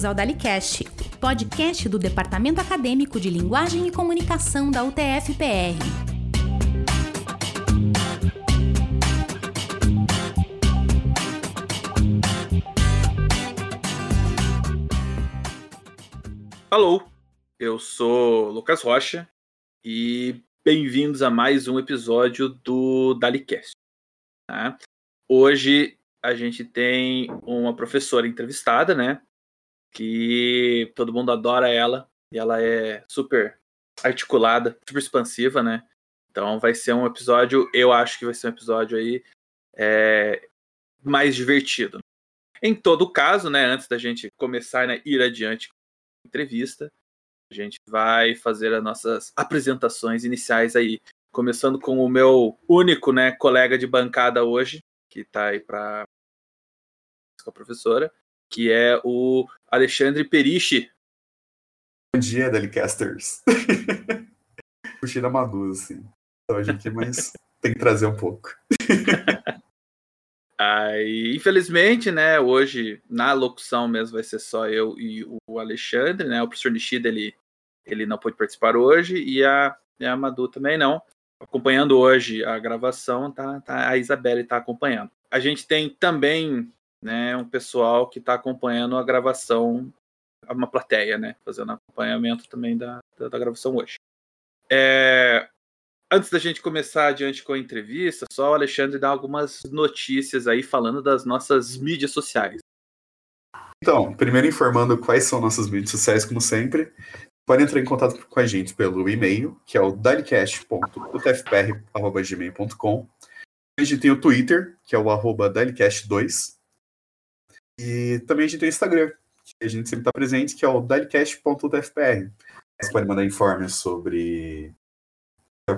Bem-vindos ao DaliCast, podcast do Departamento Acadêmico de Linguagem e Comunicação da UTF-PR. Alô, eu sou Lucas Rocha e bem-vindos a mais um episódio do DaliCast. Tá? Hoje a gente tem uma professora entrevistada, né? Que todo mundo adora ela e ela é super articulada, super expansiva, né? Então vai ser um episódio, eu acho que vai ser um episódio aí é, mais divertido. Em todo caso, né, antes da gente começar né, ir adiante com a entrevista, a gente vai fazer as nossas apresentações iniciais aí, começando com o meu único, né, colega de bancada hoje, que está aí para a professora, que é o Alexandre Periche. Bom dia, Delicasters. Puxei da Maduz, assim. Hoje aqui, mas tem que trazer um pouco. Aí, infelizmente, né, hoje na locução mesmo vai ser só eu e o Alexandre, né? O professor Nishida, ele, ele não pôde participar hoje e a, e a Madu também não. Acompanhando hoje a gravação, tá, tá a Isabelle está acompanhando. A gente tem também né, um pessoal que está acompanhando a gravação, uma plateia, né, fazendo acompanhamento também da, da, da gravação hoje. É, antes da gente começar adiante com a entrevista, só o Alexandre dá algumas notícias aí falando das nossas mídias sociais. Então, primeiro informando quais são nossas mídias sociais, como sempre. Pode entrar em contato com a gente pelo e-mail, que é o dalicast.utfpr.gmail.com. A gente tem o Twitter, que é o arroba dalicast2. E também a gente tem o Instagram, que a gente sempre está presente, que é o dalicast.utfpr. Você pode mandar informes sobre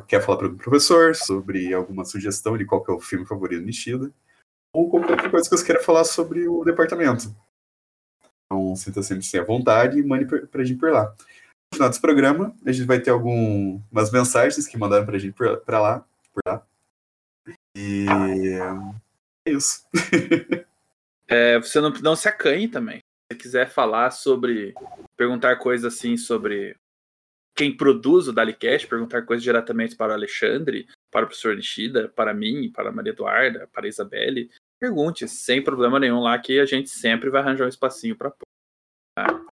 quer falar para o professor, sobre alguma sugestão de qual é o filme favorito do Nishida, ou qualquer outra coisa que você queira falar sobre o departamento. Então, sinta sempre à vontade e mande para a gente por lá. No final desse programa, a gente vai ter algumas mensagens que mandaram para a gente para lá, por lá. E é isso. É, você não, não se acanhe também. Se quiser falar sobre. perguntar coisas assim sobre quem produz o Dalicast, perguntar coisas diretamente para o Alexandre, para o professor Nishida, para mim, para a Maria Eduarda, para a Isabelle, pergunte, sem problema nenhum lá, que a gente sempre vai arranjar um espacinho para pôr. Tá?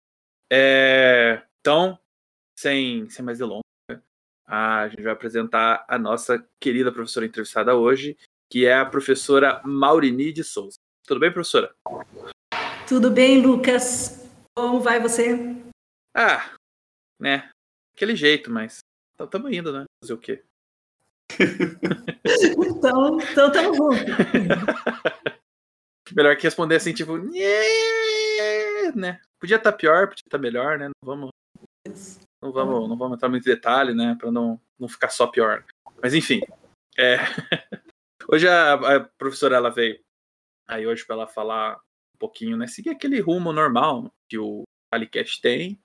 É, então, sem, sem mais delongas, a gente vai apresentar a nossa querida professora entrevistada hoje, que é a professora Maurini de Souza. Tudo bem, professora? Tudo bem, Lucas. Como vai você? Ah, né? Aquele jeito, mas estamos indo, né? Fazer o quê? então, então estamos juntos. Melhor que responder assim, tipo, né? Podia estar tá pior, podia estar tá melhor, né? Não vamos, não vamos, não vamos entrar muito em detalhe, né? Para não, não ficar só pior. Mas enfim, é... hoje a, a professora ela veio aí hoje para ela falar um pouquinho, né? Seguir aquele rumo normal que o Alicast tem,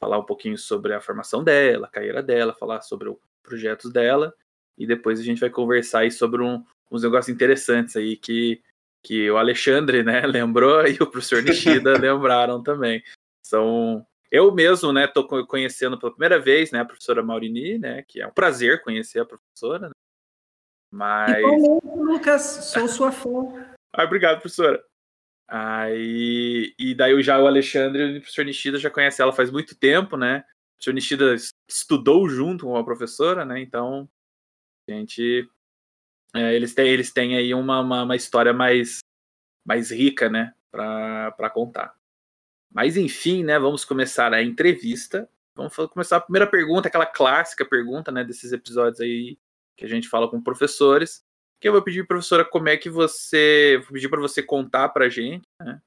falar um pouquinho sobre a formação dela, a carreira dela, falar sobre os projetos dela, e depois a gente vai conversar aí sobre um, uns negócios interessantes aí que, que o Alexandre, né, lembrou e o professor Nishida lembraram também. São eu mesmo, né, tô conhecendo pela primeira vez, né, a professora Maurini, né, que é um prazer conhecer a professora, né? Mas Igualmente, Lucas, sou sua fã. Obrigado, professora. Aí, e daí já o Alexandre o professor Nishida já conhece ela faz muito tempo, né? O professor Nishida estudou junto com a professora, né? Então, a gente. É, eles, têm, eles têm aí uma, uma, uma história mais, mais rica, né? Para contar. Mas enfim, né? Vamos começar a entrevista. Vamos começar a primeira pergunta, aquela clássica pergunta, né? Desses episódios aí que a gente fala com professores que eu vou pedir, professora, como é que você. Vou pedir para você contar para a gente, né?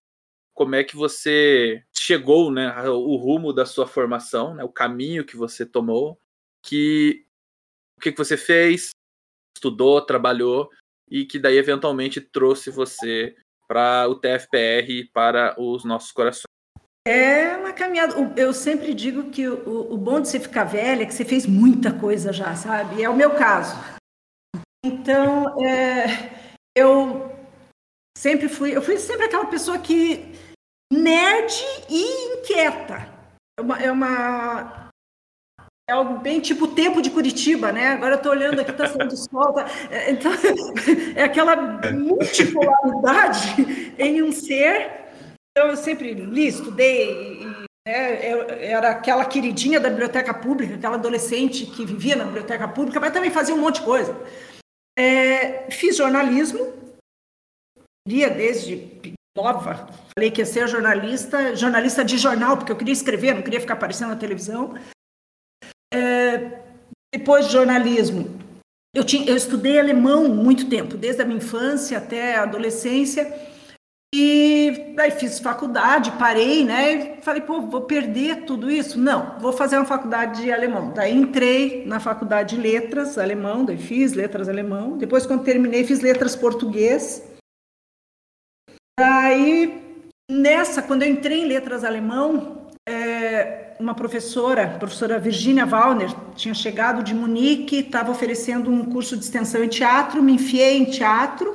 Como é que você chegou, né? O rumo da sua formação, né? O caminho que você tomou, que o que, que você fez, estudou, trabalhou e que daí eventualmente trouxe você para o TFPR para os nossos corações. É uma caminhada. Eu sempre digo que o, o bom de você ficar velha é que você fez muita coisa já, sabe? É o meu caso. Então, é, eu sempre fui, eu fui sempre aquela pessoa que nerd e inquieta. É uma, é uma é algo bem tipo o tempo de Curitiba, né? Agora eu estou olhando aqui, está saindo sol. Tá... É, então, é aquela multipolaridade em um ser. Então, eu sempre li, estudei, e, né, eu era aquela queridinha da biblioteca pública, aquela adolescente que vivia na biblioteca pública, mas também fazia um monte de coisa. É, fiz jornalismo, lia desde nova, falei que ia ser jornalista, jornalista de jornal, porque eu queria escrever, não queria ficar aparecendo na televisão. É, depois de jornalismo, eu, tinha, eu estudei alemão muito tempo, desde a minha infância até a adolescência. E daí fiz faculdade, parei, né? E falei, pô, vou perder tudo isso? Não, vou fazer uma faculdade de alemão. Daí entrei na faculdade de letras alemão, daí fiz letras alemão. Depois, quando terminei, fiz letras português. Daí, nessa, quando eu entrei em letras alemão, é, uma professora, a professora Virginia Wallner, tinha chegado de Munique, estava oferecendo um curso de extensão em teatro, me enfiei em teatro.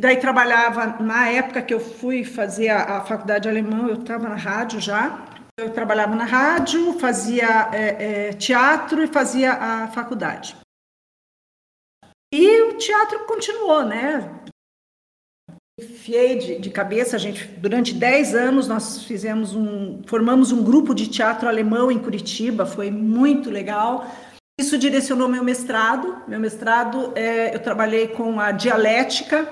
Daí trabalhava, na época que eu fui fazer a, a faculdade de alemão, eu estava na rádio já. Eu trabalhava na rádio, fazia é, é, teatro e fazia a faculdade. E o teatro continuou, né? enfiei de, de, cabeça, a gente durante 10 anos nós fizemos um, formamos um grupo de teatro alemão em Curitiba, foi muito legal. Isso direcionou meu mestrado. Meu mestrado, é, eu trabalhei com a dialética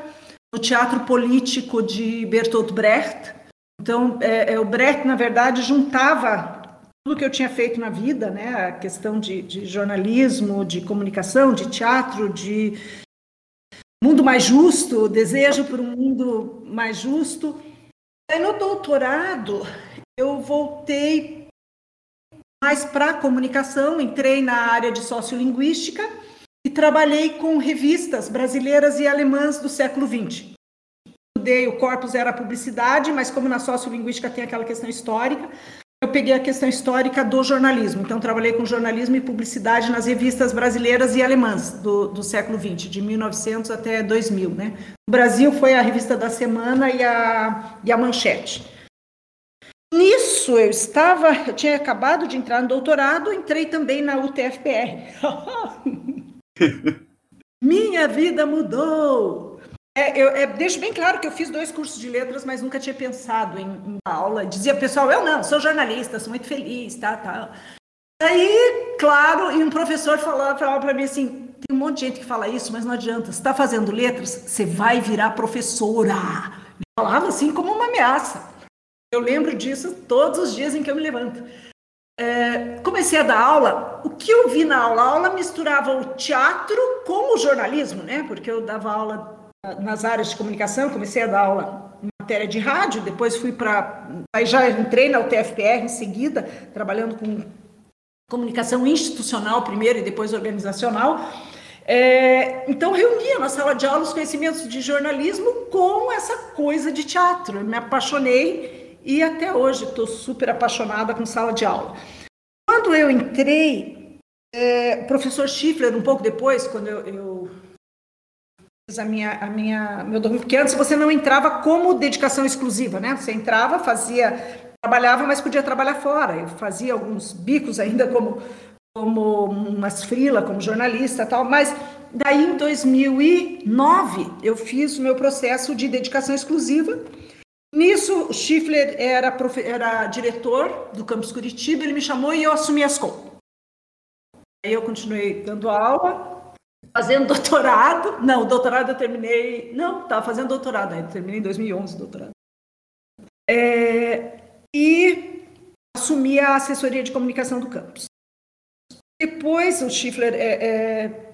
no teatro político de Bertolt Brecht. Então, é, é, o Brecht, na verdade, juntava tudo que eu tinha feito na vida, né? A questão de, de jornalismo, de comunicação, de teatro, de mundo mais justo, desejo por um mundo mais justo. Aí no doutorado eu voltei mais para a comunicação, entrei na área de sociolinguística e trabalhei com revistas brasileiras e alemãs do século XX. Estudei o corpus era publicidade, mas como na sociolinguística tem aquela questão histórica, eu peguei a questão histórica do jornalismo. Então, trabalhei com jornalismo e publicidade nas revistas brasileiras e alemãs do, do século XX, de 1900 até 2000. Né? No Brasil foi a Revista da Semana e a, e a Manchete. Nisso, eu estava, eu tinha acabado de entrar no doutorado, entrei também na UTFPR. Minha vida mudou! É, eu é, deixo bem claro que eu fiz dois cursos de letras, mas nunca tinha pensado em, em aula. Dizia pessoal, eu não, sou jornalista, sou muito feliz, tá, tá. Aí, claro, e um professor falava, para mim assim, tem um monte de gente que fala isso, mas não adianta. Você está fazendo letras, você vai virar professora. Falava assim como uma ameaça. Eu lembro disso todos os dias em que eu me levanto. É, comecei a dar aula. O que eu vi na aula? A aula misturava o teatro com o jornalismo, né? Porque eu dava aula nas áreas de comunicação, comecei a dar aula em matéria de rádio, depois fui para. Aí já entrei na UTFPR em seguida, trabalhando com comunicação institucional primeiro e depois organizacional. É, então, reunia na sala de aula os conhecimentos de jornalismo com essa coisa de teatro. Eu me apaixonei e até hoje estou super apaixonada com sala de aula. Quando eu entrei, é, o professor Schiffler, um pouco depois, quando eu, eu a minha, a minha, meu documento, porque antes você não entrava como dedicação exclusiva, né? Você entrava, fazia, trabalhava, mas podia trabalhar fora. Eu fazia alguns bicos ainda como, como umas frila, como jornalista tal, mas daí em 2009 eu fiz o meu processo de dedicação exclusiva. Nisso, Schiffler era, era diretor do campus Curitiba, ele me chamou e eu assumi as contas. Aí eu continuei dando aula, fazendo doutorado. Não, doutorado eu terminei. Não, estava fazendo doutorado ainda. Terminei em 2011 doutorado. É, e assumi a assessoria de comunicação do campus. Depois o Schiffler é, é,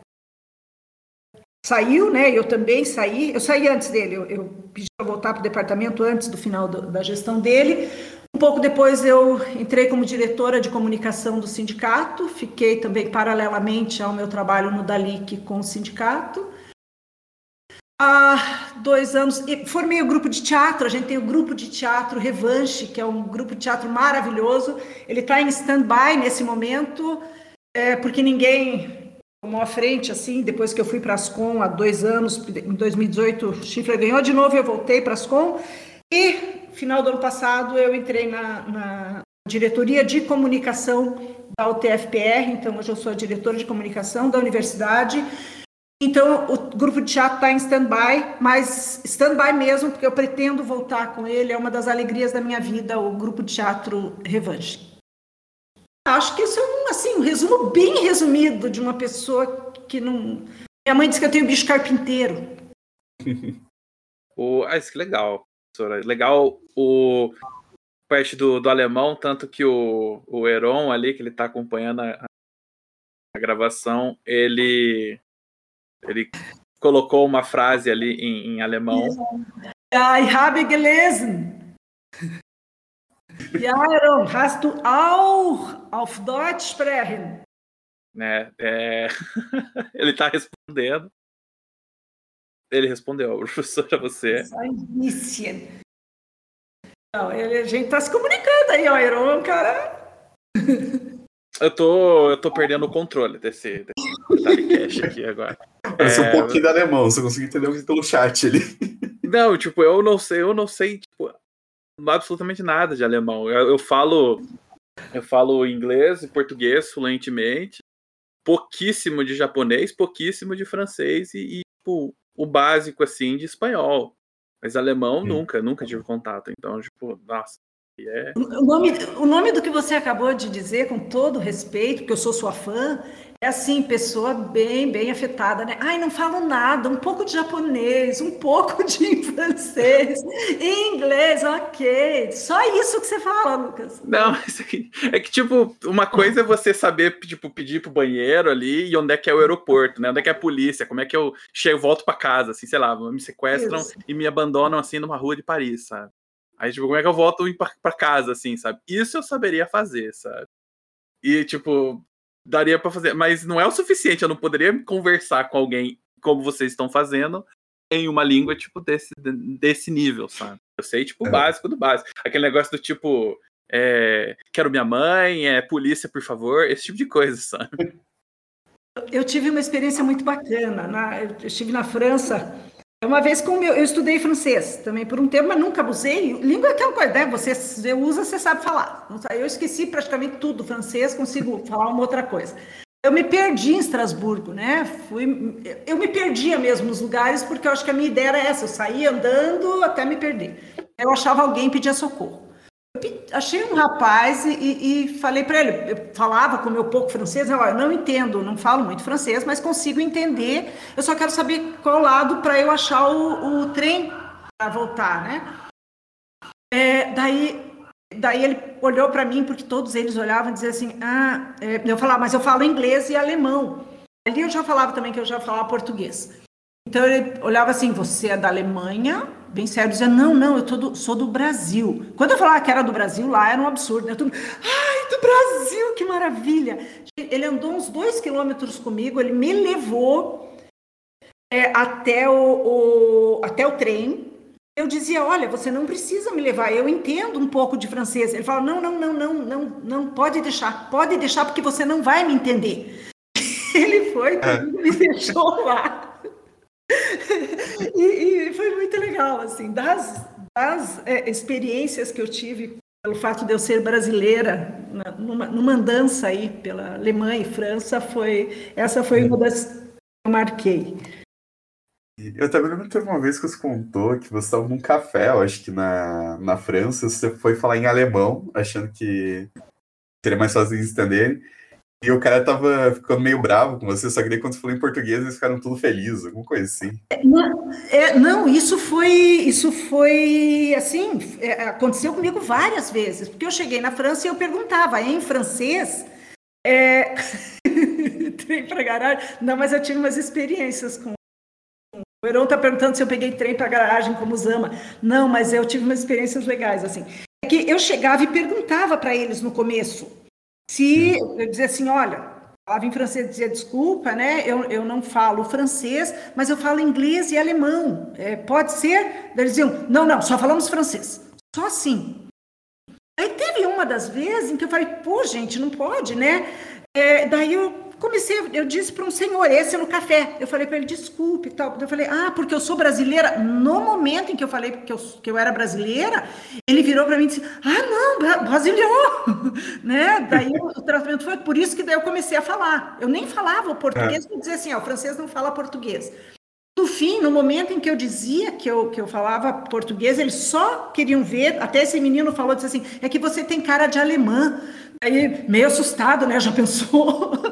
saiu, né? Eu também saí. Eu saí antes dele. Eu, eu pedi para voltar para o departamento antes do final do, da gestão dele. Um pouco depois eu entrei como diretora de comunicação do sindicato, fiquei também paralelamente ao meu trabalho no Dalic com o sindicato. Há dois anos, formei o grupo de teatro, a gente tem o grupo de teatro Revanche, que é um grupo de teatro maravilhoso. Ele está em stand-by nesse momento, é, porque ninguém tomou a frente, assim, depois que eu fui para Ascom há dois anos, em 2018, o Chifre ganhou de novo, eu voltei para Ascom, e final do ano passado, eu entrei na, na diretoria de comunicação da UTFPR, então hoje eu sou a diretora de comunicação da universidade. Então, o grupo de teatro está em stand-by, mas stand-by mesmo, porque eu pretendo voltar com ele, é uma das alegrias da minha vida, o grupo de teatro Revanche. Acho que isso é um, assim, um resumo bem resumido de uma pessoa que não. Minha mãe disse que eu tenho bicho carpinteiro. o... Ah, isso que legal, professora. Legal o parte do, do alemão, tanto que o, o Heron ali, que ele está acompanhando a, a gravação, ele ele colocou uma frase ali em, em alemão. I habe gelesen. Ja, Aaron, hast du auch auf Deutsch sprechen? Né, é... ele está respondendo. Ele respondeu, professora, você. Não, ele, a gente está se comunicando aí, ó. Aaron é cara. eu tô, eu tô perdendo o controle desse, desse cash aqui agora. Eu sou é... um pouquinho de alemão, você conseguiu entender pelo chat ali. Não, tipo, eu não sei, eu não sei, tipo, absolutamente nada de alemão. Eu, eu falo eu falo inglês e português fluentemente, pouquíssimo de japonês, pouquíssimo de francês e, e tipo, o básico assim de espanhol. Mas alemão nunca, nunca tive contato. Então, tipo, nossa. É... O, nome, o nome do que você acabou de dizer, com todo respeito, porque eu sou sua fã, é assim, pessoa bem, bem afetada, né? Ai, não falo nada, um pouco de japonês, um pouco de francês, inglês, ok. Só isso que você fala, Lucas. Não, isso aqui. É que, tipo, uma coisa é você saber, tipo, pedir pro banheiro ali e onde é que é o aeroporto, né? Onde é que é a polícia, como é que eu chego, volto para casa, assim, sei lá, me sequestram isso. e me abandonam, assim, numa rua de Paris, sabe? Aí, tipo, como é que eu volto para casa, assim, sabe? Isso eu saberia fazer, sabe? E, tipo, daria para fazer, mas não é o suficiente. Eu não poderia conversar com alguém como vocês estão fazendo em uma língua tipo desse, desse nível, sabe? Eu sei tipo o é. básico do básico, aquele negócio do tipo é, quero minha mãe, é polícia por favor, esse tipo de coisa, sabe? Eu tive uma experiência muito bacana. Na, eu estive na França uma vez com meu, eu estudei francês também por um tempo, mas nunca abusei. Língua é aquela coisa, né? Você, você usa, você sabe falar. Eu esqueci praticamente tudo francês, consigo falar uma outra coisa. Eu me perdi em Estrasburgo, né? Fui, eu me perdia mesmo nos lugares, porque eu acho que a minha ideia era essa: eu saía andando até me perder. Eu achava alguém pedia socorro achei um rapaz e, e falei para ele, eu falava com meu pouco francês, eu não entendo, não falo muito francês, mas consigo entender, eu só quero saber qual lado para eu achar o, o trem para voltar, né? É, daí, daí ele olhou para mim, porque todos eles olhavam e diziam assim, ah, é, eu falava, mas eu falo inglês e alemão. Ali eu já falava também que eu já falava português. Então ele olhava assim, você é da Alemanha, bem sério, dizia, não, não, eu do, sou do Brasil. Quando eu falava que era do Brasil, lá era um absurdo, né? Tudo, Ai, do Brasil, que maravilha! Ele andou uns dois quilômetros comigo, ele me levou é, até, o, o, até o trem. Eu dizia, olha, você não precisa me levar, eu entendo um pouco de francês. Ele falou, não, não, não, não, não, não, pode deixar, pode deixar porque você não vai me entender. Ele foi, é. me deixou lá e, e, foi muito legal, assim, das, das é, experiências que eu tive pelo fato de eu ser brasileira numa, numa andança aí pela Alemanha e França, foi essa foi uma das que eu marquei. Eu também lembro que teve uma vez que você contou que você estava num café, eu acho que na, na França, você foi falar em alemão, achando que seria mais fácil de entender. E o cara tava ficando meio bravo com você, só que daí quando você falou em português, eles ficaram tudo felizes, alguma coisa assim. Não, é, não isso foi, isso foi assim, é, aconteceu comigo várias vezes, porque eu cheguei na França e eu perguntava em francês. É... trem para garagem. Não, mas eu tive umas experiências com. O Heron está perguntando se eu peguei trem para garagem como Zama. Não, mas eu tive umas experiências legais, assim. É que eu chegava e perguntava para eles no começo se eu dizer assim, olha, falava em francês, dizia desculpa, né? Eu, eu não falo francês, mas eu falo inglês e alemão. É, pode ser? Eles diziam, não, não, só falamos francês. Só assim. Aí teve uma das vezes em que eu falei, pô, gente, não pode, né? É, daí eu comecei, eu disse para um senhor esse no café, eu falei para ele, desculpe, tal. Eu falei, ah, porque eu sou brasileira. No momento em que eu falei que eu, que eu era brasileira, ele virou para mim e disse, ah, não, brasileiro, né? Daí o, o, tratamento foi por isso que daí eu comecei a falar. Eu nem falava o português, é. eu dizia assim, ó, o francês não fala português. No fim, no momento em que eu dizia que eu, que eu falava português, eles só queriam ver. Até esse menino falou, disse assim: é que você tem cara de alemã. Aí, meio assustado, né? Já pensou?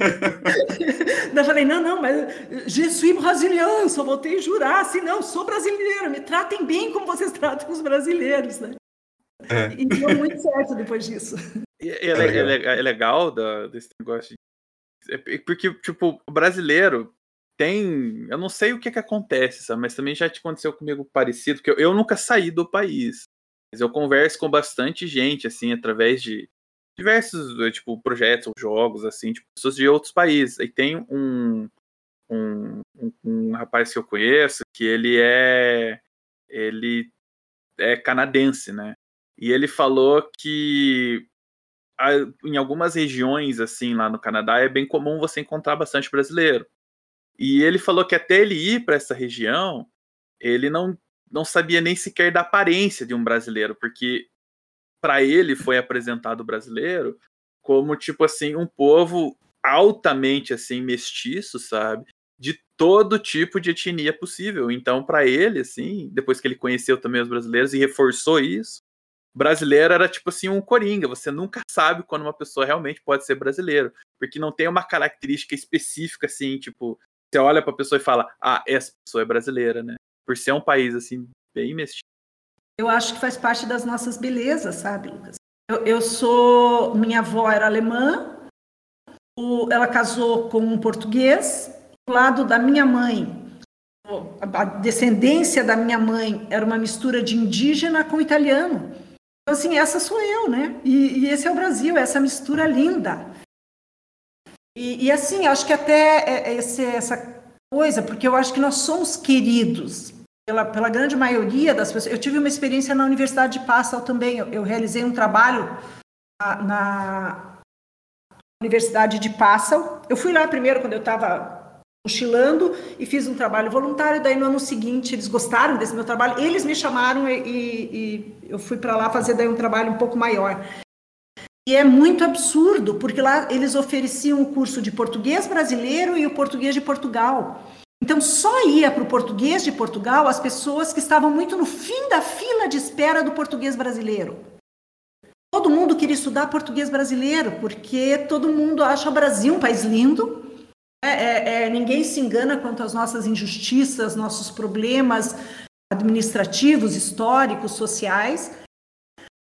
Daí eu falei: não, não, mas je suis brasileiro, só voltei a jurar. Assim, não, sou brasileiro, me tratem bem como vocês tratam os brasileiros, né? É. E deu muito certo depois disso. É, é, é, é legal da, desse negócio. De... Porque, tipo, o brasileiro tem. Eu não sei o que, que acontece, sabe? Mas também já aconteceu comigo parecido, que eu, eu nunca saí do país. Mas eu converso com bastante gente, assim, através de diversos, eh, tipo, projetos ou jogos, assim, tipo, pessoas de outros países. E tem um, um, um, um rapaz que eu conheço que ele é. Ele é canadense, né? E ele falou que em algumas regiões, assim, lá no Canadá, é bem comum você encontrar bastante brasileiro. E ele falou que até ele ir para essa região, ele não, não sabia nem sequer da aparência de um brasileiro, porque para ele foi apresentado o brasileiro como tipo assim um povo altamente assim mestiço, sabe? De todo tipo de etnia possível. Então, para ele, assim, depois que ele conheceu também os brasileiros e reforçou isso, brasileiro era tipo assim um coringa. Você nunca sabe quando uma pessoa realmente pode ser brasileiro, porque não tem uma característica específica assim, tipo, você olha para a pessoa e fala: "Ah, essa pessoa é brasileira", né? Por ser um país assim bem mestiço. Eu acho que faz parte das nossas belezas, sabe, Lucas? Eu, eu sou, minha avó era alemã, o, ela casou com um português. Do lado da minha mãe, a descendência da minha mãe era uma mistura de indígena com italiano. Então, assim, essa sou eu, né? E, e esse é o Brasil, essa mistura linda. E, e assim, acho que até é, é esse, essa coisa, porque eu acho que nós somos queridos pela, pela grande maioria das pessoas. Eu tive uma experiência na Universidade de Passau também. Eu, eu realizei um trabalho na, na, Universidade de Passau. Eu fui lá primeiro quando eu estava mochilando e fiz um trabalho voluntário. Daí no ano seguinte eles gostaram desse meu trabalho. Eles me chamaram e, e, e eu fui para lá fazer daí um trabalho um pouco maior. E é muito absurdo, porque lá eles ofereciam o curso de português brasileiro e o português de Portugal. Então só ia para o português de Portugal as pessoas que estavam muito no fim da fila de espera do português brasileiro. Todo mundo queria estudar português brasileiro, porque todo mundo acha o Brasil um país lindo. É, é, é, ninguém se engana quanto às nossas injustiças, nossos problemas administrativos, históricos, sociais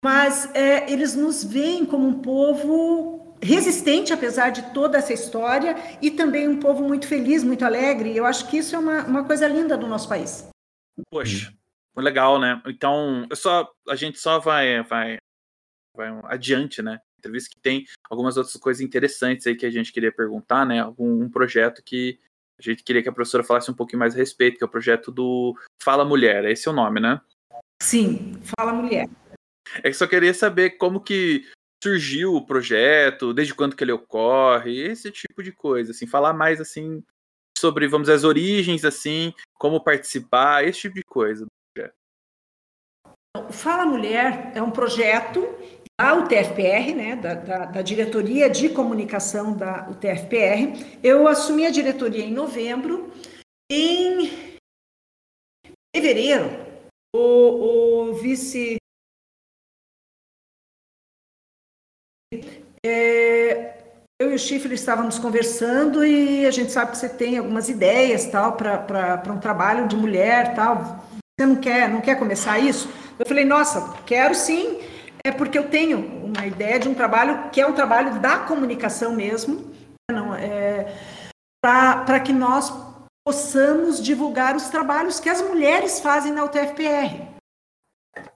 mas é, eles nos veem como um povo resistente, apesar de toda essa história, e também um povo muito feliz, muito alegre. Eu acho que isso é uma, uma coisa linda do nosso país. Poxa, legal, né? Então, eu só, a gente só vai, vai, vai adiante, né? Entrevista que tem algumas outras coisas interessantes aí que a gente queria perguntar, né? Algum um projeto que a gente queria que a professora falasse um pouquinho mais a respeito, que é o projeto do Fala Mulher. Esse é o nome, né? Sim, Fala Mulher. É que só queria saber como que surgiu o projeto, desde quando que ele ocorre, esse tipo de coisa, assim, falar mais assim sobre, vamos dizer, as origens, assim, como participar, esse tipo de coisa. Fala Mulher é um projeto da UTFPR, né, da, da, da, diretoria de comunicação da UTFPR. Eu assumi a diretoria em novembro. Em fevereiro, o, o vice e o Chifre estávamos conversando e a gente sabe que você tem algumas ideias tal para um trabalho de mulher tal. Você não quer não quer começar isso? Eu falei nossa, quero sim, é porque eu tenho uma ideia de um trabalho que é um trabalho da comunicação mesmo, não é para que nós possamos divulgar os trabalhos que as mulheres fazem na UTFPR.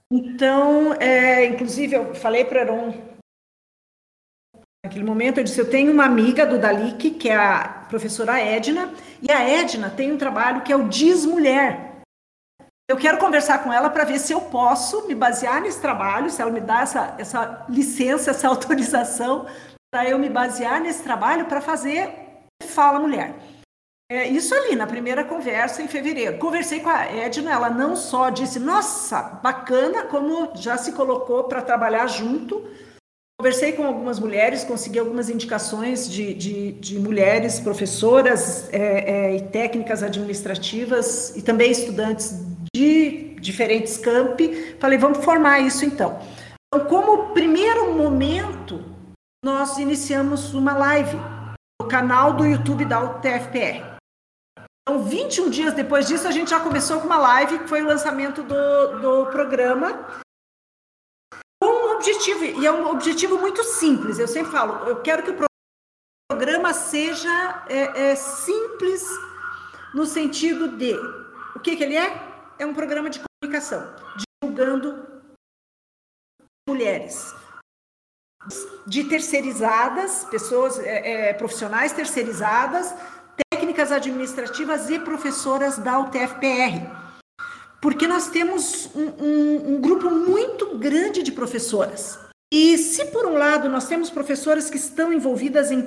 Então, é, inclusive, eu falei para Heron Naquele momento eu disse, eu tenho uma amiga do Dalic, que é a professora Edna, e a Edna tem um trabalho que é o Diz Mulher. Eu quero conversar com ela para ver se eu posso me basear nesse trabalho, se ela me dá essa, essa licença, essa autorização, para eu me basear nesse trabalho para fazer Fala Mulher. É, isso ali, na primeira conversa em fevereiro. Conversei com a Edna, ela não só disse, nossa, bacana, como já se colocou para trabalhar junto. Conversei com algumas mulheres, consegui algumas indicações de, de, de mulheres professoras é, é, e técnicas administrativas e também estudantes de diferentes campi. Falei, vamos formar isso então. Então, como primeiro momento, nós iniciamos uma live no canal do YouTube da UTFPR. Então, 21 dias depois disso, a gente já começou com uma live, que foi o lançamento do, do programa. Objetivo, e é um objetivo muito simples. Eu sempre falo, eu quero que o programa seja é, é, simples no sentido de o que, que ele é? É um programa de comunicação, divulgando mulheres de terceirizadas, pessoas é, é, profissionais terceirizadas técnicas administrativas e professoras da UTFPR. Porque nós temos um, um, um grupo muito grande de professoras. E se por um lado nós temos professoras que estão envolvidas em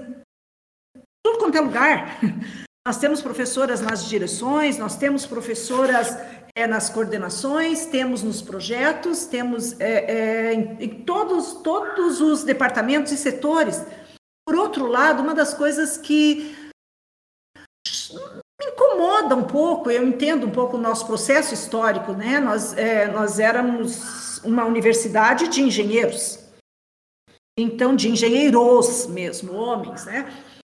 tudo quanto é lugar, nós temos professoras nas direções, nós temos professoras é, nas coordenações, temos nos projetos, temos é, é, em, em, todos, todos os departamentos e setores. Por outro lado, uma das coisas que incomoda um pouco, eu entendo um pouco o nosso processo histórico, né? Nós, é, nós éramos uma universidade de engenheiros, então de engenheiros mesmo, homens, né?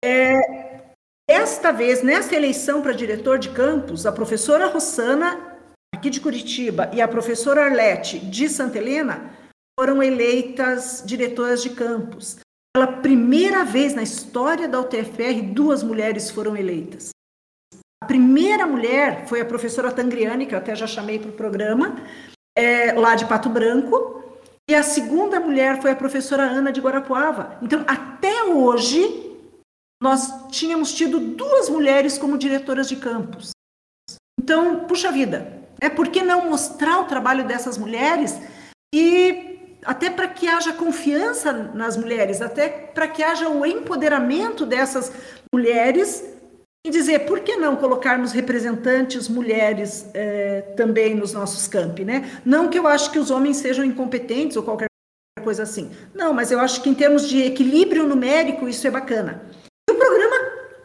É, esta vez, nessa eleição para diretor de campus, a professora Rossana, aqui de Curitiba, e a professora Arlete, de Santa Helena, foram eleitas diretoras de campus. Pela primeira vez na história da UTFR, duas mulheres foram eleitas. A primeira mulher foi a professora Tangriani, que eu até já chamei para o programa, é, lá de Pato Branco, e a segunda mulher foi a professora Ana de Guarapuava. Então, até hoje, nós tínhamos tido duas mulheres como diretoras de campus. Então, puxa vida, é por que não mostrar o trabalho dessas mulheres e até para que haja confiança nas mulheres, até para que haja o empoderamento dessas mulheres dizer por que não colocarmos representantes mulheres é, também nos nossos campi, né? Não que eu acho que os homens sejam incompetentes ou qualquer coisa assim. Não, mas eu acho que em termos de equilíbrio numérico isso é bacana. E o programa,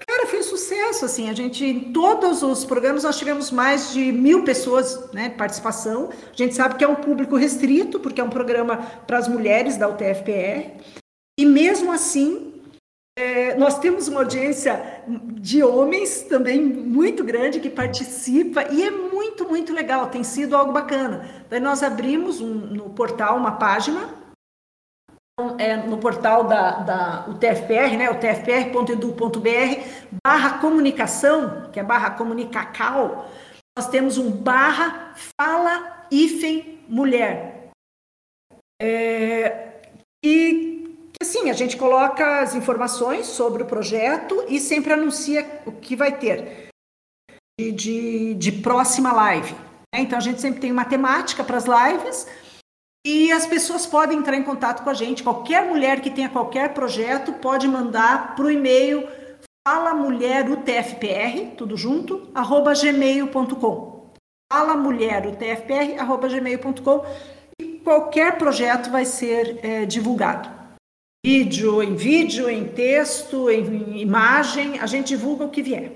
cara, fez sucesso, assim. A gente, em todos os programas, nós tivemos mais de mil pessoas, né, participação. A gente sabe que é um público restrito, porque é um programa para as mulheres da UTFPR. E mesmo assim, é, nós temos uma audiência de homens também muito grande que participa e é muito, muito legal, tem sido algo bacana. Daí nós abrimos um, no portal uma página, é, no portal da, da UTFPR, né, utfpr.edu.br, barra comunicação, que é barra comunicacal, nós temos um barra fala hífen mulher. É, e Sim, a gente coloca as informações sobre o projeto e sempre anuncia o que vai ter de, de, de próxima live. Né? Então a gente sempre tem uma temática para as lives e as pessoas podem entrar em contato com a gente. Qualquer mulher que tenha qualquer projeto pode mandar para o e-mail falamulherutfpr, tudo junto, arroba gmail.com. Falamulherutfpr, arroba gmail.com e qualquer projeto vai ser é, divulgado vídeo, em vídeo, em texto, em imagem, a gente divulga o que vier.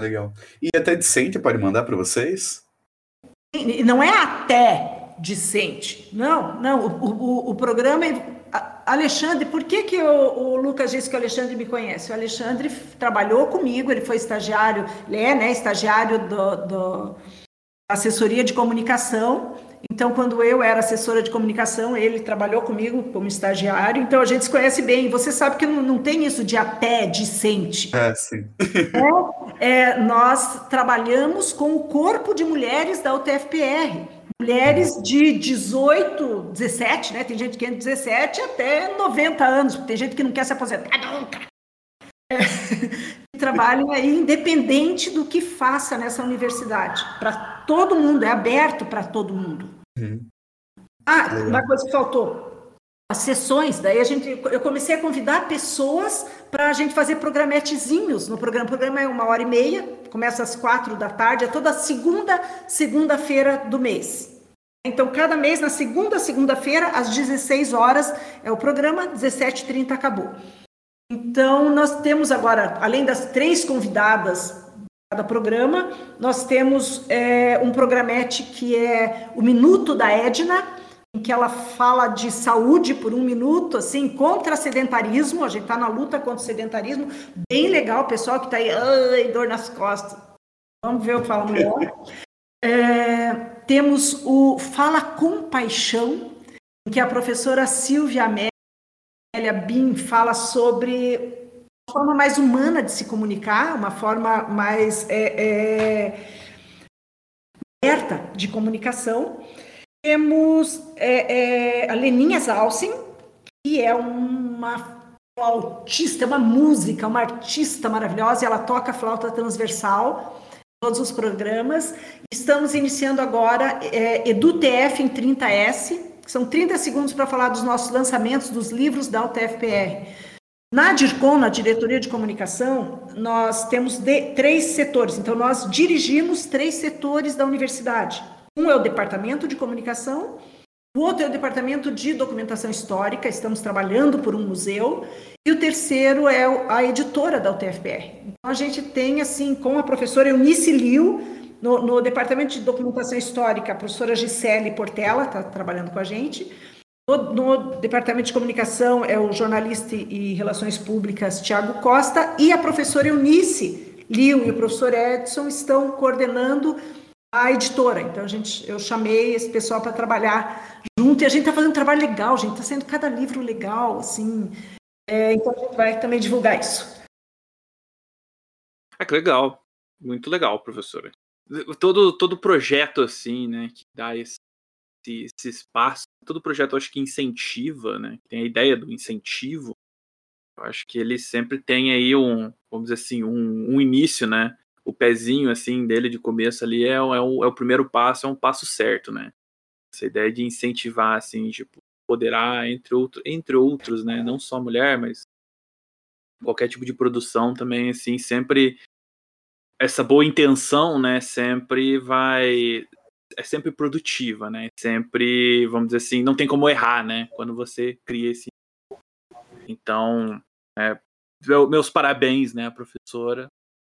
Legal. E até decente pode mandar para vocês? Não é até decente. Não, não. O, o, o programa. É... Alexandre, por que, que o, o, Lucas disse que o Alexandre me conhece? O Alexandre trabalhou comigo, ele foi estagiário, ele é né, estagiário do, do assessoria de comunicação então, quando eu era assessora de comunicação, ele trabalhou comigo como estagiário, então a gente se conhece bem. Você sabe que não, não tem isso de até decente. É, sim. É, é, nós trabalhamos com o corpo de mulheres da UTFPR. Mulheres de 18, 17, né? Tem gente que é de 17 até 90 anos, tem gente que não quer se aposentar nunca. É, trabalhem aí independente do que faça nessa universidade. Para todo mundo, é aberto para todo mundo. Uhum. Ah, Legal. uma coisa que faltou. as sessões. Daí a gente, eu comecei a convidar pessoas para a gente fazer programetezinhos no programa. O programa é uma hora e meia, começa às quatro da tarde, é toda segunda, segunda-feira do mês. Então, cada mês, na segunda segunda-feira, às 16 horas, é o programa, 17h30 acabou. Então, nós temos agora, além das três convidadas cada programa, nós temos é, um programete que é o Minuto da Edna, em que ela fala de saúde por um minuto, assim, contra sedentarismo, a gente está na luta contra o sedentarismo, bem legal, pessoal que está aí, ai, dor nas costas, vamos ver o que fala melhor. É, temos o Fala com Paixão, em que a professora Silvia Amélia Bin fala sobre uma forma mais humana de se comunicar, uma forma mais é, é, aberta de comunicação. Temos é, é, a Leninha Zalsin, que é uma flautista, uma música, uma artista maravilhosa, e ela toca flauta transversal em todos os programas. Estamos iniciando agora é, EduTF em 30S, que são 30 segundos para falar dos nossos lançamentos dos livros da UTFPR. Na DIRCOM, na Diretoria de Comunicação, nós temos de, três setores, então nós dirigimos três setores da universidade. Um é o departamento de comunicação, o outro é o departamento de documentação histórica, estamos trabalhando por um museu, e o terceiro é a editora da UTFPR. Então a gente tem, assim, com a professora Eunice Liu, no, no departamento de documentação histórica, a professora Gisele Portela está trabalhando com a gente. No, no, departamento de comunicação é o jornalista e relações públicas Tiago Costa e a professora Eunice Liu e o professor Edson estão coordenando a editora. Então, a gente, eu chamei esse pessoal para trabalhar junto e a gente está fazendo um trabalho legal, gente. Está sendo cada livro legal, assim. É, então, a gente vai também divulgar isso. Ah, que legal. Muito legal, professora. Todo, todo projeto, assim, né, que dá esse, esse espaço, todo projeto, acho que incentiva, né, tem a ideia do incentivo, eu acho que ele sempre tem aí um, vamos dizer assim, um, um início, né, o pezinho assim dele de começo ali é, é, o, é o primeiro passo, é um passo certo, né? Essa ideia de incentivar, assim, tipo, poderá, entre, outro, entre outros, né? Não só mulher, mas qualquer tipo de produção também, assim, sempre essa boa intenção, né? Sempre vai é sempre produtiva, né? Sempre, vamos dizer assim, não tem como errar, né? Quando você cria esse. Então, é, meus parabéns, né, professora,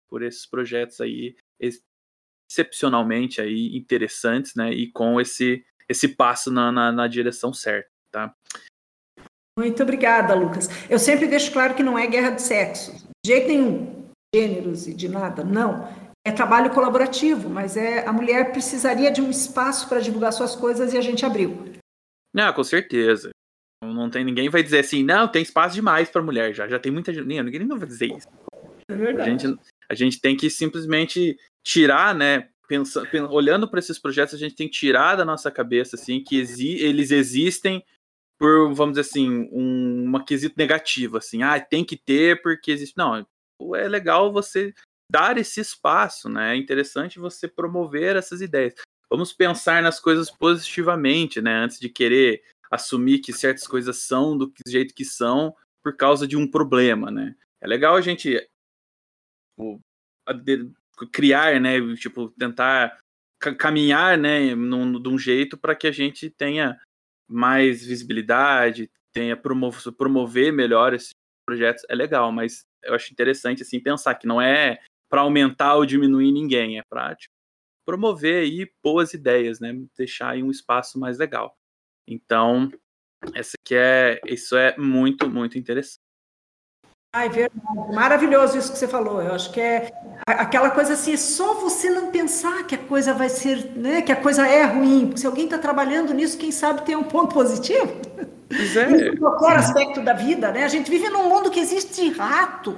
por esses projetos aí excepcionalmente aí interessantes, né? E com esse esse passo na, na, na direção certa, tá? Muito obrigada, Lucas. Eu sempre deixo claro que não é guerra de sexo, de jeito nenhum, gêneros e de nada, não. É trabalho colaborativo, mas é a mulher precisaria de um espaço para divulgar suas coisas e a gente abriu. Não, com certeza. Não tem ninguém vai dizer assim, não, tem espaço demais para mulher já, já tem muita gente, ninguém não vai dizer isso. É verdade. A gente, a gente tem que simplesmente tirar, né? Pensando, olhando para esses projetos, a gente tem que tirar da nossa cabeça assim que exi eles existem por, vamos dizer assim, um, uma quesito negativo, assim, ah, tem que ter porque existe. Não, é legal você dar esse espaço, né? É interessante você promover essas ideias. Vamos pensar nas coisas positivamente, né? Antes de querer assumir que certas coisas são do jeito que são por causa de um problema, né? É legal a gente tipo, criar, né, tipo, tentar caminhar, né, num, de um jeito para que a gente tenha mais visibilidade, tenha promover, promover melhor esses projetos, é legal, mas eu acho interessante, assim, pensar que não é para aumentar ou diminuir ninguém, é para tipo, promover aí boas ideias, né, deixar aí um espaço mais legal. Então, essa que é, isso é muito, muito interessante. Ai, verdade. Maravilhoso isso que você falou. Eu acho que é aquela coisa assim, é só você não pensar que a coisa vai ser, né, que a coisa é ruim. Porque se alguém está trabalhando nisso, quem sabe tem um ponto positivo. É. Em qualquer aspecto da vida, né? A gente vive num mundo que existe rato.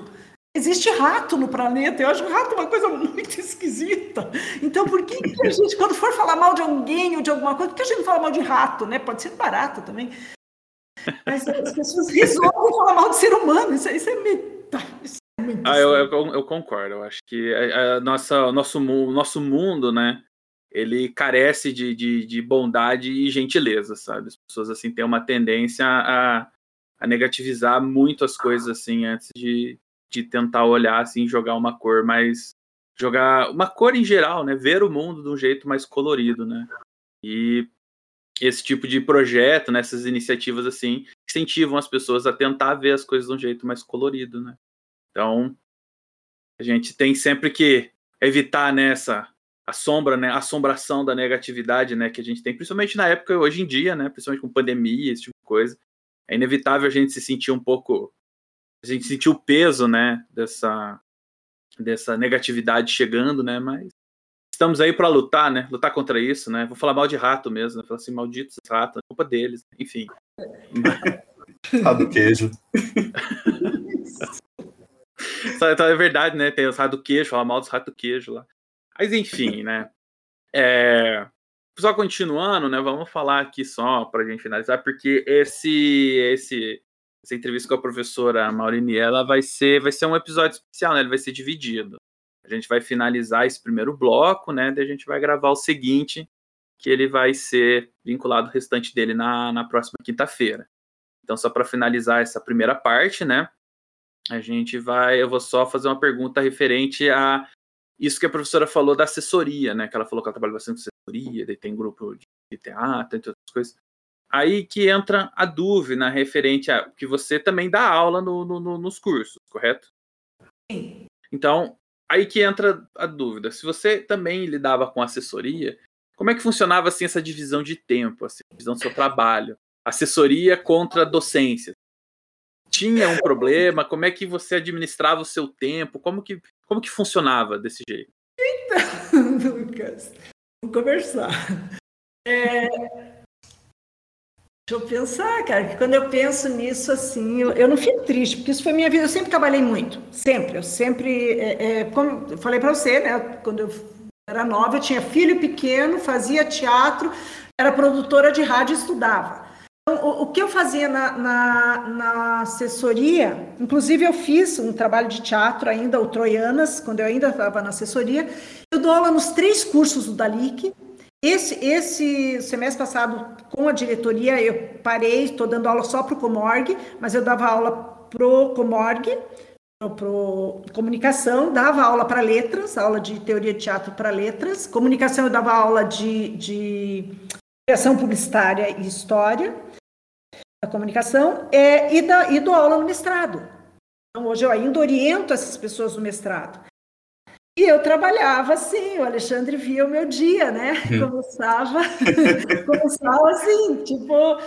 Existe rato no planeta. Eu acho o rato uma coisa muito esquisita. Então, por que, que a gente, quando for falar mal de alguém ou de alguma coisa, por que a gente não fala mal de rato, né? Pode ser barato também. Mas as pessoas resolvem falar mal de ser humano. Isso, isso é meio. Isso é ah, eu, eu, eu, concordo. Eu acho que a, a nossa, o nosso, o nosso mundo, né? Ele carece de, de, de, bondade e gentileza, sabe? As pessoas assim têm uma tendência a, a negativizar muito as coisas assim antes de, de tentar olhar assim, jogar uma cor mais jogar uma cor em geral, né? Ver o mundo de um jeito mais colorido, né? E esse tipo de projeto, nessas né, iniciativas assim, incentivam as pessoas a tentar ver as coisas de um jeito mais colorido, né? Então, a gente tem sempre que evitar nessa né, a sombra, né, a assombração da negatividade, né, que a gente tem, principalmente na época hoje em dia, né, principalmente com pandemia, esse tipo de coisa. É inevitável a gente se sentir um pouco a gente sentir o peso, né, dessa dessa negatividade chegando, né, mas estamos aí para lutar, né? Lutar contra isso, né? Vou falar mal de rato mesmo, né? Falar assim, malditos ratos, é culpa deles, enfim. Rato queijo. então é verdade, né? Tem os rato queijo, falar mal dos rato queijo lá. Mas enfim, né? É... Só continuando, né? Vamos falar aqui só para a gente finalizar, porque esse, esse, essa entrevista com a professora Maurini, ela vai ser, vai ser um episódio especial, né? Ele vai ser dividido. A gente vai finalizar esse primeiro bloco, né? Daí a gente vai gravar o seguinte, que ele vai ser vinculado o restante dele na, na próxima quinta-feira. Então, só para finalizar essa primeira parte, né? A gente vai. Eu vou só fazer uma pergunta referente a isso que a professora falou da assessoria, né? Que ela falou que ela trabalha bastante com assessoria, daí tem grupo de teatro, entre outras coisas. Aí que entra a dúvida referente a que você também dá aula no, no, nos cursos, correto? Sim. Então, aí que entra a dúvida. Se você também lidava com assessoria, como é que funcionava assim essa divisão de tempo, assim, a divisão do seu trabalho? Assessoria contra docência. Tinha um problema? Como é que você administrava o seu tempo? Como que, como que funcionava desse jeito? Então, Lucas, vamos conversar. É, Deixa eu pensar, cara, que quando eu penso nisso, assim, eu, eu, não fico triste, porque isso foi minha vida. Eu sempre trabalhei muito, sempre. Eu sempre, é, é, como eu falei para você, né? Quando eu era nova, eu tinha filho pequeno, fazia teatro, era produtora de rádio e estudava. Então, o, o que eu fazia na, na, na, assessoria, inclusive eu fiz um trabalho de teatro ainda, o Troianas, quando eu ainda estava na assessoria, eu dou aula nos três cursos do Dalic, esse, esse semestre passado, com a diretoria, eu parei, estou dando aula só para o Comorg, mas eu dava aula para o Comorg, para comunicação, dava aula para letras, aula de teoria de teatro para letras, comunicação eu dava aula de, de criação publicitária e história da comunicação, é, e, da, e dou aula no mestrado. Então, hoje eu ainda oriento essas pessoas no mestrado. E eu trabalhava assim, o Alexandre via o meu dia, né? Hum. Começava, começava assim, tipo,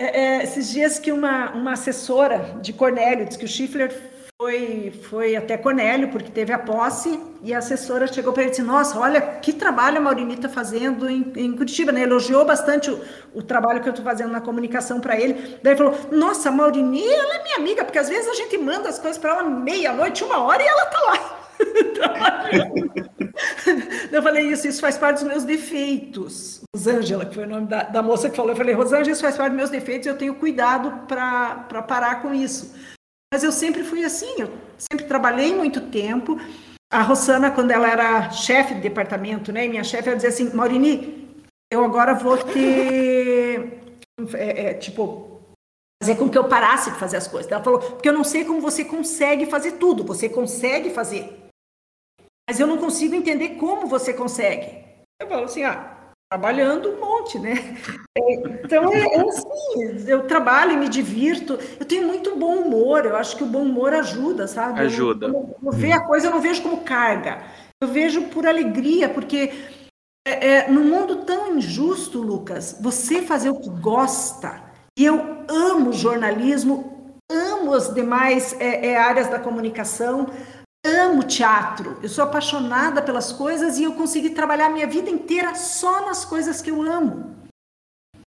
é, é, esses dias que uma, uma assessora de Cornélio disse que o Schiffler foi, foi até Cornélio, porque teve a posse, e a assessora chegou para ele e disse: Nossa, olha que trabalho a Maurini está fazendo em, em, Curitiba, né? Elogiou bastante o, o trabalho que eu estou fazendo na comunicação para ele. Daí falou: Nossa, a Maurini, ela é minha amiga, porque às vezes a gente manda as coisas para ela meia-noite, uma hora, e ela está lá. eu falei isso, isso faz parte dos meus defeitos. Rosângela, que foi o nome da, da moça que falou, eu falei, Rosângela, isso faz parte dos meus defeitos, eu tenho cuidado para parar com isso. Mas eu sempre fui assim, eu sempre trabalhei muito tempo. A Rosana, quando ela era chefe de departamento, né, minha chefe, ela dizia assim, Maurini, eu agora vou ter, é, é, tipo, fazer com que eu parasse de fazer as coisas. Ela falou, porque eu não sei como você consegue fazer tudo, você consegue fazer mas eu não consigo entender como você consegue. Eu falo assim, ah, trabalhando um monte, né? É, então é, é, assim, eu trabalho e me divirto. Eu tenho muito bom humor. Eu acho que o bom humor ajuda, sabe? Ajuda. Eu, eu, eu a coisa, eu não vejo como carga. Eu vejo por alegria, porque é, é, no mundo tão injusto, Lucas, você fazer o que gosta. E eu amo jornalismo, amo as demais é, é áreas da comunicação amo teatro, eu sou apaixonada pelas coisas e eu consegui trabalhar minha vida inteira só nas coisas que eu amo.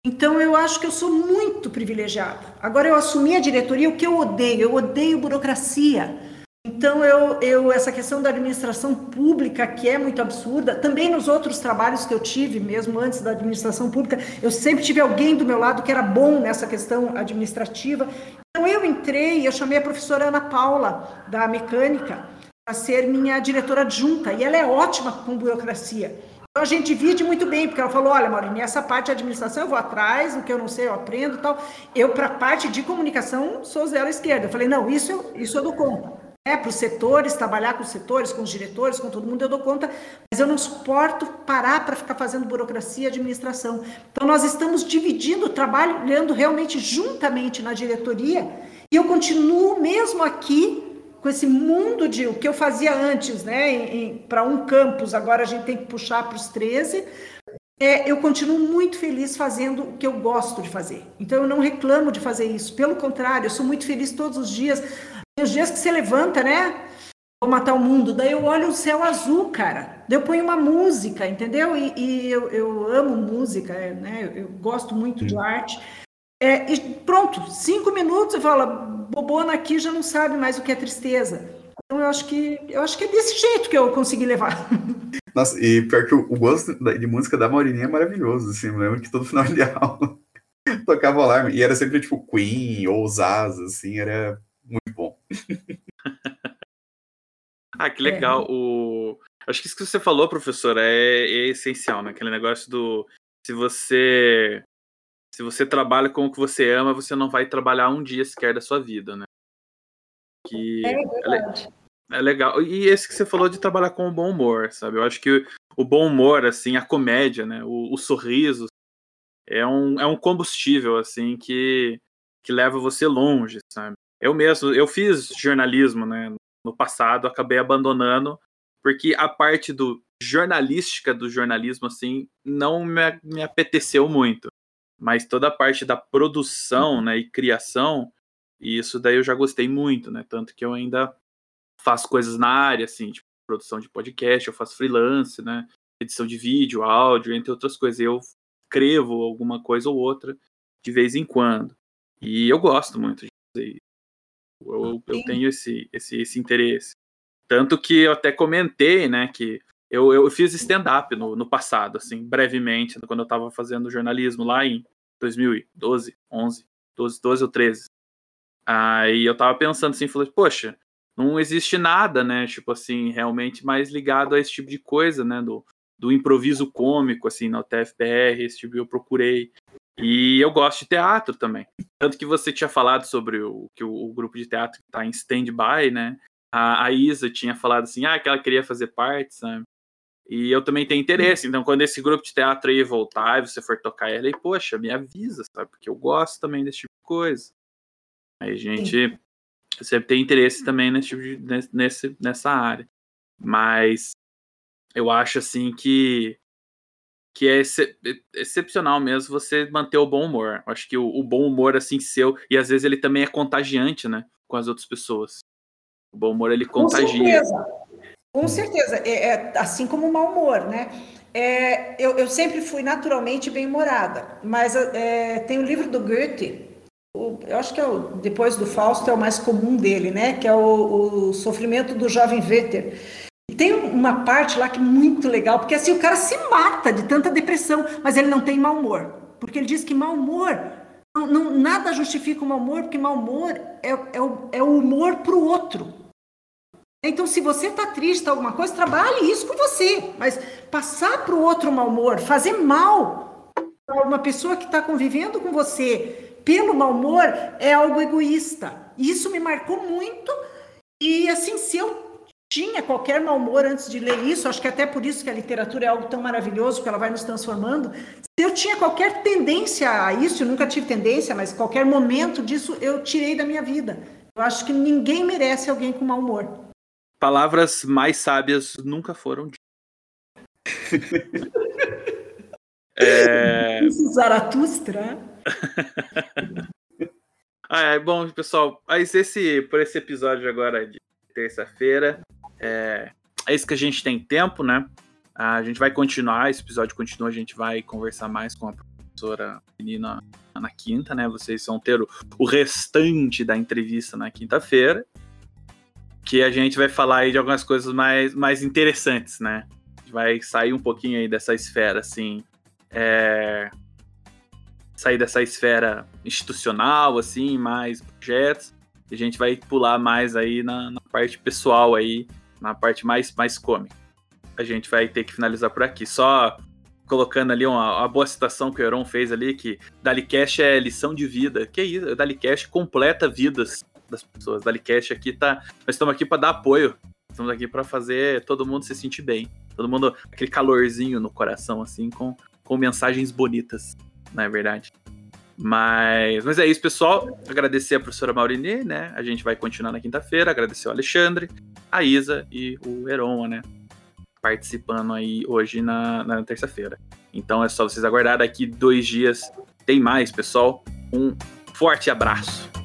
Então eu acho que eu sou muito privilegiada. Agora eu assumi a diretoria, o que eu odeio? Eu odeio burocracia. Então eu, eu essa questão da administração pública que é muito absurda, também nos outros trabalhos que eu tive, mesmo antes da administração pública, eu sempre tive alguém do meu lado que era bom nessa questão administrativa. Então eu entrei, eu chamei a professora Ana Paula da mecânica para ser minha diretora adjunta, e ela é ótima com burocracia. Então a gente divide muito bem, porque ela falou: olha, Maurinho, essa parte de administração eu vou atrás, o que eu não sei eu aprendo tal. Eu, para a parte de comunicação, sou zero esquerda. Eu falei: não, isso eu, isso eu dou conta. É, para os setores, trabalhar com os setores, com os diretores, com todo mundo, eu dou conta, mas eu não suporto parar para ficar fazendo burocracia e administração. Então, nós estamos dividindo o trabalho, olhando realmente juntamente na diretoria, e eu continuo mesmo aqui com esse mundo de o que eu fazia antes, né, para um campus, agora a gente tem que puxar para os 13. É, eu continuo muito feliz fazendo o que eu gosto de fazer. Então eu não reclamo de fazer isso. Pelo contrário, eu sou muito feliz todos os dias. Os dias que você levanta, né? Vou matar o mundo. Daí eu olho o céu azul, cara. Daí eu ponho uma música, entendeu? E, e eu, eu, amo música, né? Eu, eu gosto muito de arte. É, e pronto, cinco minutos eu falo, bobona aqui já não sabe mais o que é tristeza. Então eu acho que eu acho que é desse jeito que eu consegui levar. Nossa, e pior que o, o gosto de música da Maurininha é maravilhoso, assim, eu lembro que todo final de aula tocava o alarme, e era sempre tipo Queen ou Zaza, assim, era muito bom. ah, que legal. É. O... Acho que isso que você falou, professor, é, é essencial, né? Aquele negócio do se você se você trabalha com o que você ama, você não vai trabalhar um dia sequer da sua vida, né? Que é, é, é legal. E esse que você falou de trabalhar com o bom humor, sabe? Eu acho que o bom humor, assim, a comédia, né? O, o sorriso é um, é um combustível, assim, que, que leva você longe, sabe? Eu mesmo, eu fiz jornalismo, né? No passado, acabei abandonando, porque a parte do jornalística do jornalismo, assim, não me, me apeteceu muito mas toda a parte da produção, né, e criação, e isso daí eu já gostei muito, né, tanto que eu ainda faço coisas na área, assim, tipo produção de podcast, eu faço freelance, né, edição de vídeo, áudio, entre outras coisas, eu escrevo alguma coisa ou outra de vez em quando, e eu gosto muito de fazer isso. Eu, eu tenho esse, esse, esse interesse. Tanto que eu até comentei, né, que eu, eu fiz stand-up no, no passado, assim, brevemente, quando eu estava fazendo jornalismo lá em 2012, 11, 12, 12 ou 13. Aí eu tava pensando assim, falei, poxa, não existe nada, né, tipo assim, realmente mais ligado a esse tipo de coisa, né, do, do improviso cômico, assim, na UTFPR, esse tipo eu procurei. E eu gosto de teatro também. Tanto que você tinha falado sobre o que o, o grupo de teatro está em stand-by, né? A, a, Isa tinha falado assim, ah, que ela queria fazer parte, sabe? E eu também tenho interesse. Então, quando esse grupo de teatro aí voltar e você for tocar ela, aí, poxa, me avisa, sabe? Porque eu gosto também desse tipo de coisa. Aí a gente sempre tem interesse também nesse, tipo de, nesse, nessa área. Mas eu acho assim que que é ex excepcional mesmo você manter o bom humor. Eu acho que o, o, bom humor assim seu e às vezes ele também é contagiante, né, com as outras pessoas. O bom humor ele contagia. Com certeza. Com certeza, é, é assim como o mau humor, né? É, eu, eu, sempre fui naturalmente bem-humorada, mas é, tem o livro do Goethe, o, eu acho que é o, depois do Fausto é o mais comum dele, né? Que é o, o Sofrimento do Jovem Werther. E tem uma parte lá que é muito legal, porque assim o cara se mata de tanta depressão, mas ele não tem mau humor, porque ele diz que mau humor não, não, nada justifica o mau humor, porque mau humor é, é, o, é o humor para o outro. Então, se você está triste, alguma coisa, trabalhe isso com você. Mas passar para o outro mau humor, fazer mal para uma pessoa que está convivendo com você pelo mau humor é algo egoísta. Isso me marcou muito. E assim, se eu tinha qualquer mau humor antes de ler isso, acho que até por isso que a literatura é algo tão maravilhoso, porque ela vai nos transformando. Se eu tinha qualquer tendência a isso, eu nunca tive tendência, mas qualquer momento disso eu tirei da minha vida. Eu acho que ninguém merece alguém com mau humor palavras mais sábias nunca foram ditas. é... Zaratustra. ah, é, bom, pessoal, mas esse, por esse episódio agora de terça-feira, é, é isso que a gente tem tempo, né? A gente vai continuar, esse episódio continua, a gente vai conversar mais com a professora menina na quinta, né? Vocês vão ter o, o restante da entrevista na quinta-feira que a gente vai falar aí de algumas coisas mais, mais interessantes, né? Vai sair um pouquinho aí dessa esfera, assim, é... sair dessa esfera institucional, assim, mais projetos, e a gente vai pular mais aí na, na parte pessoal aí, na parte mais, mais cômica. a gente vai ter que finalizar por aqui. Só colocando ali uma, uma boa citação que o Heron fez ali, que Dalicast é lição de vida. Que isso? Dalicast completa vidas das pessoas. Dalicast aqui tá. Nós estamos aqui para dar apoio. Estamos aqui para fazer todo mundo se sentir bem. Todo mundo, aquele calorzinho no coração, assim, com, com mensagens bonitas, não é verdade? Mas, mas é isso, pessoal. Agradecer a professora Maurini, né? A gente vai continuar na quinta-feira. Agradecer o Alexandre, a Isa e o Heron, né? Participando aí hoje na, na terça-feira. Então é só vocês aguardar. Daqui dois dias tem mais, pessoal. Um forte abraço.